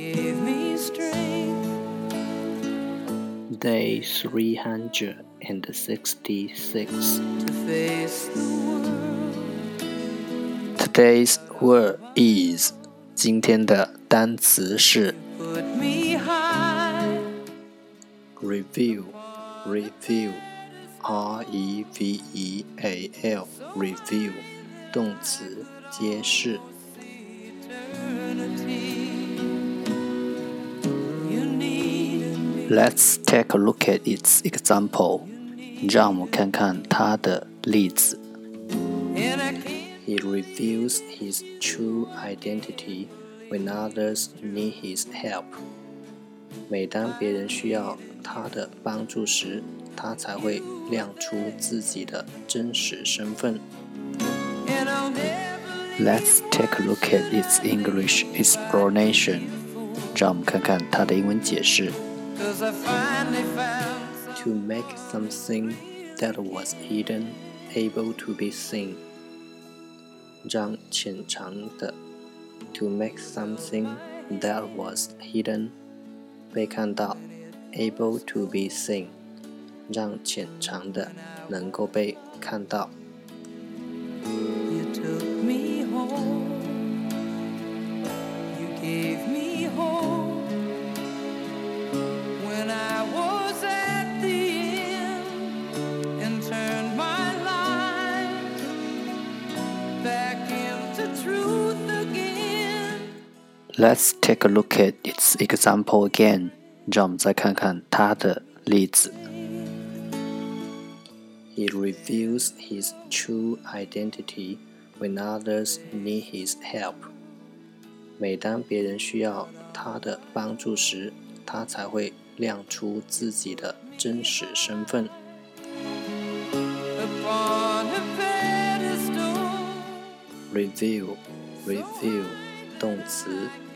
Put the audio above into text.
Give me strength. Day 366. Today's word is 今天的单词是 reveal reveal r e v e a l reveal 动词揭示。eternity. Let's take a look at its example. 让我们看看它的例子。He reveals his true identity when others need his help. 每当别人需要他的帮助时，他才会亮出自己的真实身份。Let's take a look at its English explanation. 让我们看看它的英文解释。 To make something that was hidden able to be seen，让潜藏的；to make something that was hidden 被看到；able to be seen，让潜藏的能够被看到。 Let's take a look at its example again. 让我们再看看它的例子。He reveals his true identity when others need his help. 每当别人需要他的帮助时，他才会亮出自己的真实身份。Review, review，动词。